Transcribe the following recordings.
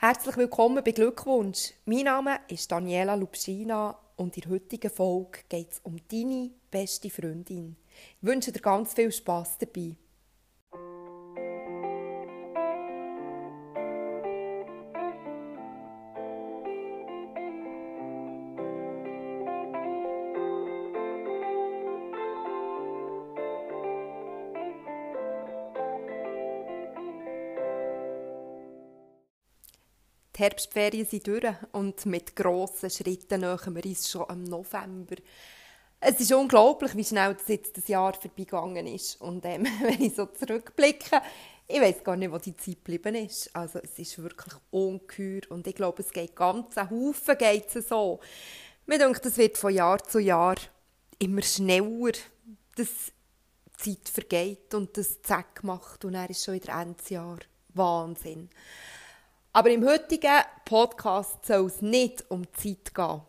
Herzlich willkommen bei Glückwunsch. Mein Name ist Daniela Lubschina und in der heutigen Folge geht es um deine beste Freundin. Ich wünsche dir ganz viel Spass dabei. Die Herbstferien sind durch und mit grossen Schritten nähern wir uns schon im November. Es ist unglaublich, wie schnell das jetzt das Jahr vorbeigegangen ist. Und ähm, wenn ich so zurückblicke, ich weiß gar nicht, wo die Zeit geblieben ist. Also es ist wirklich ungeheuer und ich glaube, es geht ganz ein Haufen geht es so. Mir denkt, es wird von Jahr zu Jahr immer schneller, dass die Zeit vergeht und das Zack macht und er ist schon wieder Endjahr. Wahnsinn. Aber im heutigen Podcast soll es nicht um Zeit gehen.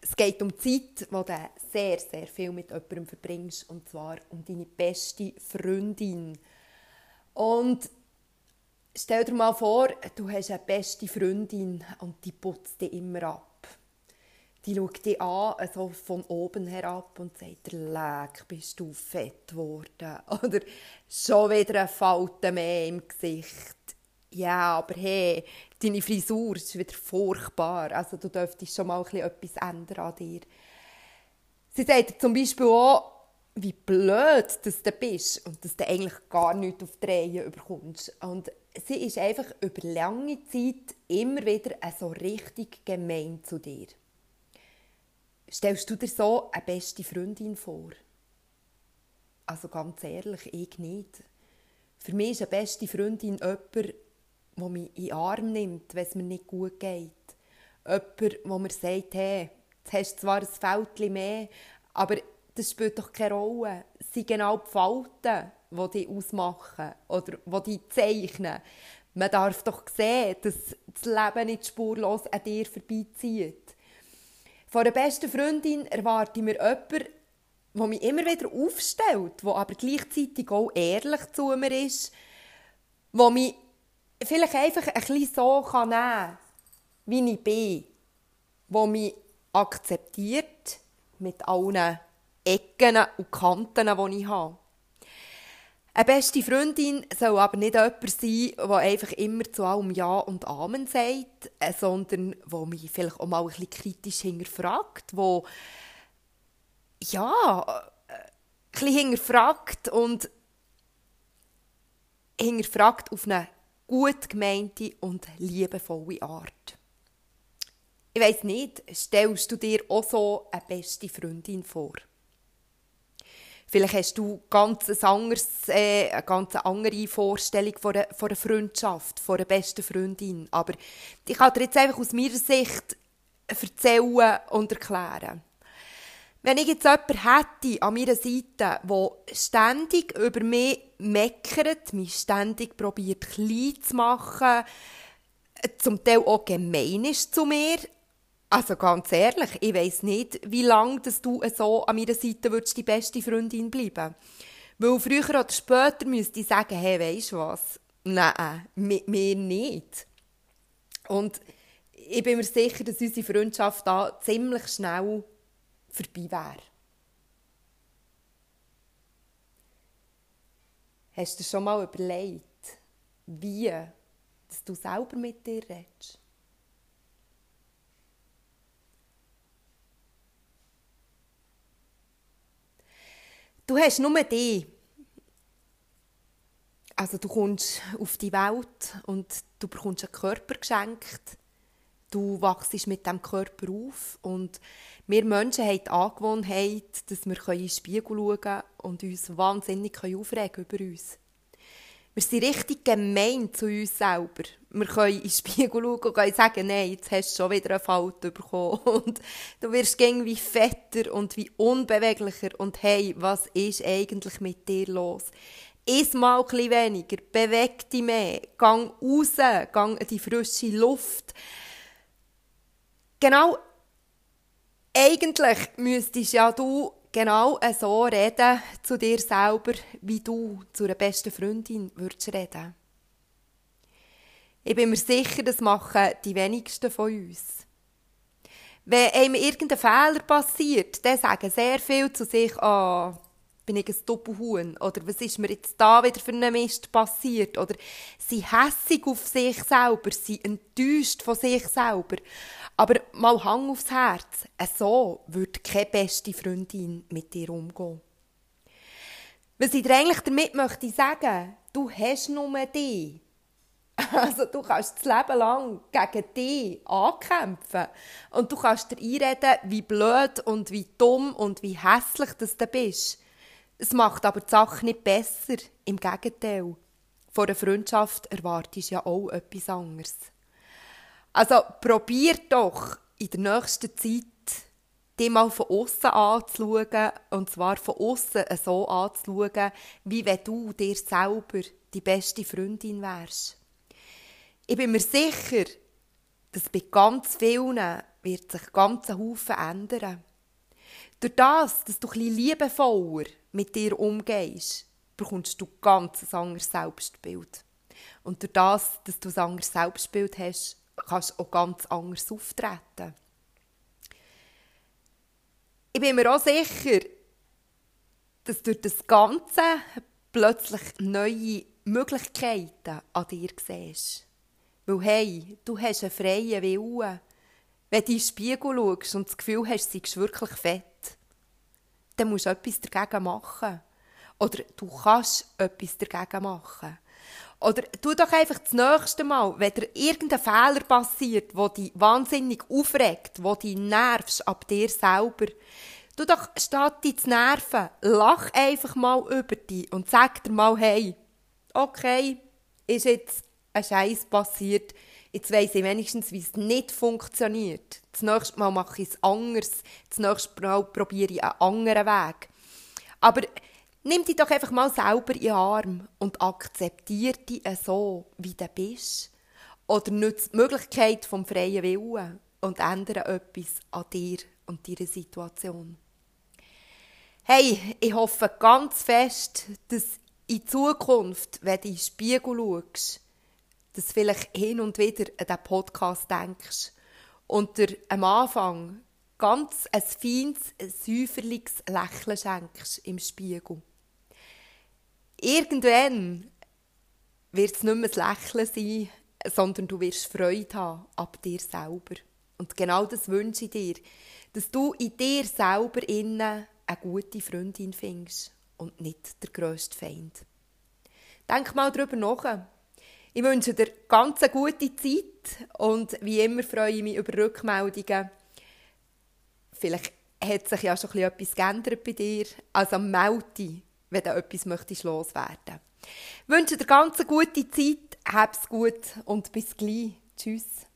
Es geht um Zeit, die du sehr, sehr viel mit jemandem verbringst, und zwar um deine beste Freundin. Und stell dir mal vor, du hast eine beste Freundin und die putzt dich immer ab. Die schaut dich an, also von oben herab und sagt, leck, bist du fett geworden. Oder schon wieder eine Falte mehr im Gesicht ja, aber hey, deine Frisur ist wieder furchtbar. Also du dürftest schon mal etwas ändern an dir. Sie sagt zum Beispiel auch, wie blöd dass du bist und dass du eigentlich gar nichts auf die Reihe bekommst. Und sie ist einfach über lange Zeit immer wieder so richtig gemein zu dir. Stellst du dir so eine beste Freundin vor? Also ganz ehrlich, ich nicht. Für mich ist eine beste Freundin jemand, der mich in den Arm nimmt, wenn es mir nicht gut geht. Jemand, wo mir sagt, hey, jetzt hast du zwar ein Fältchen mehr, aber das spielt doch keine Rolle. Es sind genau die Falten, die dich ausmachen oder die dich zeichnen. Man darf doch sehen, dass das Leben nicht spurlos an dir vorbeizieht. Von einer besten Freundin erwarte ich mir jemanden, der mich immer wieder aufstellt, der aber gleichzeitig auch ehrlich zu mir ist, der mich vielleicht einfach ein bisschen so kann nehmen wie ich bin, wo mich akzeptiert mit allen Ecken und Kanten, die ich habe. Eine beste Freundin soll aber nicht jemand sein, die einfach immer zu allem Ja und Amen sagt, äh, sondern die mich vielleicht auch mal ein bisschen kritisch hinterfragt, wo ja, äh, ein bisschen hinterfragt und hinterfragt auf eine gut gemeinte und liebevolle Art. Ich weiß nicht, stellst du dir auch so eine beste Freundin vor? Vielleicht hast du ganz ein anderes, äh, eine ganz andere Vorstellung von einer, von einer Freundschaft, von einer besten Freundin. Aber ich kann dir jetzt einfach aus meiner Sicht erzählen und erklären. Wenn ich jetzt jemanden hätte an meiner Seite, der ständig über mich meckert, mich ständig probiert klein zu machen, zum Teil auch gemein ist zu mir, also ganz ehrlich, ich weiß nicht, wie lange dass du so an meiner Seite würdest die beste Freundin bleiben. Weil früher oder später müsste ich sagen, hey, weisst du was? Nein, mir nicht. Und ich bin mir sicher, dass unsere Freundschaft da ziemlich schnell vorbei wäre. Hast du dir schon mal überlegt, wie dass du selber mit dir redest? Du hast nur dich. Also du kommst auf die Welt und du bekommst einen Körper geschenkt du wachst mit dem Körper auf und wir Menschen haben die Angewohnheit, dass wir in den Spiegel schauen können und uns wahnsinnig aufregen über uns. Wir sind richtig gemein zu uns selber. Wir können in den Spiegel schauen und sagen, nein, jetzt hast du schon wieder eine Falte bekommen. Und du wirst irgendwie fetter und wie unbeweglicher. Und hey, was ist eigentlich mit dir los? Iss mal ein weniger, beweg dich mehr, gang raus, gang in die frische Luft. Genau, eigentlich müsstest ja du genau so reden zu dir selber, wie du zu einer besten Freundin würdest reden. Ich bin mir sicher, das machen die wenigsten von uns. Wenn einem irgendein Fehler passiert, dann sagen sehr viel zu sich, ah, oh, bin ich ein Doppelhuhn? Oder was ist mir jetzt da wieder für einen Mist passiert? Oder sie hässig auf sich selber, sie enttäuscht von sich selber. Aber mal Hang aufs Herz, so würde keine beste Freundin mit dir umgehen. Was ich dir eigentlich damit möchte sagen, du hast nur dich. Also du kannst das Leben lang gegen dich ankämpfen. Und du kannst dir einreden, wie blöd und wie dumm und wie hässlich das du bist. Es macht aber die Sache nicht besser. Im Gegenteil. Vor einer Freundschaft erwartest du ja auch etwas anderes. Also probier doch in der nächsten Zeit, dich mal von außen anzuschauen. Und zwar von außen so anzuschauen, wie wenn du dir selber die beste Freundin wärst. Ich bin mir sicher, dass bei ganz vielen wird sich ganz Haufen ändern. Durch das, dass du etwas liebevoller mit dir umgehst, bekommst du ganz ein anderes Selbstbild. Und durch das, dass du ein anderes Selbstbild hast, kannst du auch ganz anders auftreten. Ich bin mir auch sicher, dass durch das Ganze plötzlich neue Möglichkeiten an dir siehst. Weil, hey, du hast einen freien Willen. Wenn du in den Spiegel schaust und das Gefühl hast, du seist wirklich fett, dann musst du etwas dagegen machen. Oder du kannst etwas dagegen machen. Oder tu doch einfach das nächste Mal, wenn dir irgendein Fehler passiert, wo dich wahnsinnig aufregt, wo dich nervst ab dir selber, du doch statt dich zu nerven, lach einfach mal über dich und sag dir mal, hey, okay, ist jetzt ein Scheiß passiert, jetzt weiss ich wenigstens, wie es nicht funktioniert. Das nächste Mal mache ich es anders. Das nächste Mal probiere ich einen anderen Weg. Aber nimm dich doch einfach mal selber in den Arm und akzeptiere dich so, wie du bist. Oder nutze die Möglichkeit vom freien Willen und ändere etwas an dir und deiner Situation. Hey, ich hoffe ganz fest, dass in Zukunft, wenn du in den Spiegel schaust, dass vielleicht hin und wieder an diesen Podcast denkst und dir am Anfang ganz ein feines, säuferliches Lächeln schenkst im Spiegel. Irgendwann wird es nicht mehr ein Lächeln sein, sondern du wirst Freude haben ab dir selber. Und genau das wünsche ich dir, dass du in dir selber innen eine gute Freundin findest und nicht der grösste Feind. Denk mal darüber nach. Ich wünsche dir ganz eine gute Zeit und wie immer freue ich mich über Rückmeldungen. Vielleicht hat sich ja schon etwas geändert bei dir. Also melde dich, wenn du etwas möchtest loswerden. Ich wünsche dir ganz eine gute Zeit, hab's gut und bis gleich. Tschüss.